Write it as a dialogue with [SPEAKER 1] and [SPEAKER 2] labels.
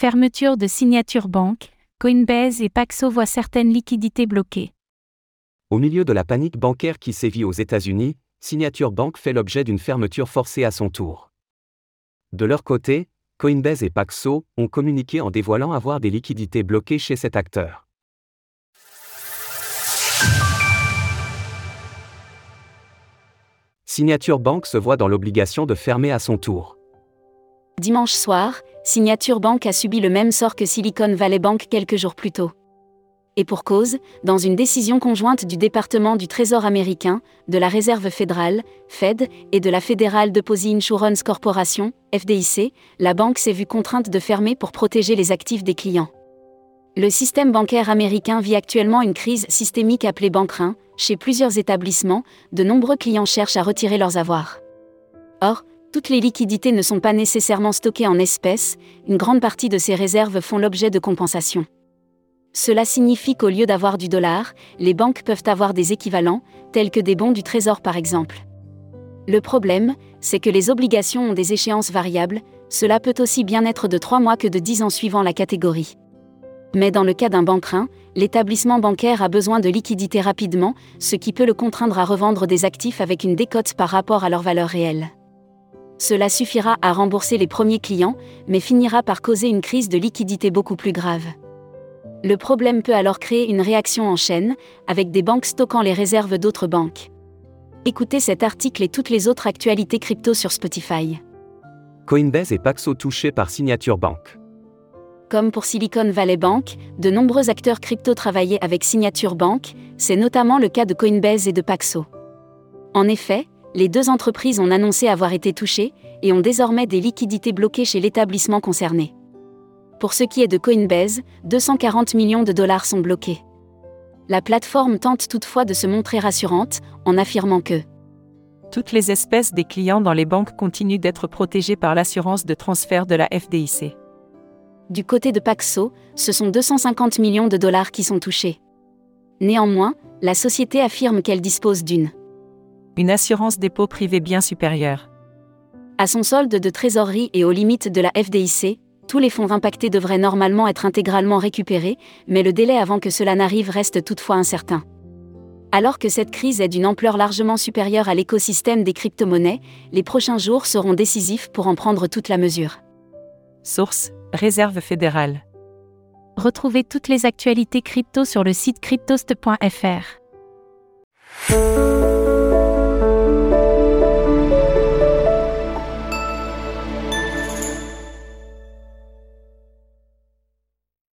[SPEAKER 1] Fermeture de Signature Bank, Coinbase et Paxo voient certaines liquidités bloquées.
[SPEAKER 2] Au milieu de la panique bancaire qui sévit aux États-Unis, Signature Bank fait l'objet d'une fermeture forcée à son tour. De leur côté, Coinbase et Paxo ont communiqué en dévoilant avoir des liquidités bloquées chez cet acteur. Signature Bank se voit dans l'obligation de fermer à son tour.
[SPEAKER 3] Dimanche soir, Signature Bank a subi le même sort que Silicon Valley Bank quelques jours plus tôt. Et pour cause, dans une décision conjointe du département du Trésor américain, de la Réserve fédérale, Fed, et de la Federal Deposit Insurance Corporation, FDIC, la banque s'est vue contrainte de fermer pour protéger les actifs des clients. Le système bancaire américain vit actuellement une crise systémique appelée banquerin. Chez plusieurs établissements, de nombreux clients cherchent à retirer leurs avoirs. Or, toutes les liquidités ne sont pas nécessairement stockées en espèces, une grande partie de ces réserves font l'objet de compensations. Cela signifie qu'au lieu d'avoir du dollar, les banques peuvent avoir des équivalents, tels que des bons du Trésor par exemple. Le problème, c'est que les obligations ont des échéances variables, cela peut aussi bien être de 3 mois que de 10 ans suivant la catégorie. Mais dans le cas d'un banquerin, l'établissement bancaire a besoin de liquidités rapidement, ce qui peut le contraindre à revendre des actifs avec une décote par rapport à leur valeur réelle. Cela suffira à rembourser les premiers clients, mais finira par causer une crise de liquidité beaucoup plus grave. Le problème peut alors créer une réaction en chaîne, avec des banques stockant les réserves d'autres banques. Écoutez cet article et toutes les autres actualités crypto sur Spotify.
[SPEAKER 2] Coinbase et Paxo touchés par Signature Bank.
[SPEAKER 3] Comme pour Silicon Valley Bank, de nombreux acteurs crypto travaillaient avec Signature Bank, c'est notamment le cas de Coinbase et de Paxo. En effet, les deux entreprises ont annoncé avoir été touchées et ont désormais des liquidités bloquées chez l'établissement concerné. Pour ce qui est de Coinbase, 240 millions de dollars sont bloqués. La plateforme tente toutefois de se montrer rassurante en affirmant que
[SPEAKER 4] toutes les espèces des clients dans les banques continuent d'être protégées par l'assurance de transfert de la FDIC.
[SPEAKER 3] Du côté de Paxo, ce sont 250 millions de dollars qui sont touchés. Néanmoins, la société affirme qu'elle dispose d'une
[SPEAKER 4] une assurance dépôt privée bien supérieure.
[SPEAKER 3] À son solde de trésorerie et aux limites de la FDIC, tous les fonds impactés devraient normalement être intégralement récupérés, mais le délai avant que cela n'arrive reste toutefois incertain. Alors que cette crise est d'une ampleur largement supérieure à l'écosystème des crypto-monnaies, les prochains jours seront décisifs pour en prendre toute la mesure.
[SPEAKER 4] Source Réserve fédérale.
[SPEAKER 1] Retrouvez toutes les actualités crypto sur le site cryptost.fr.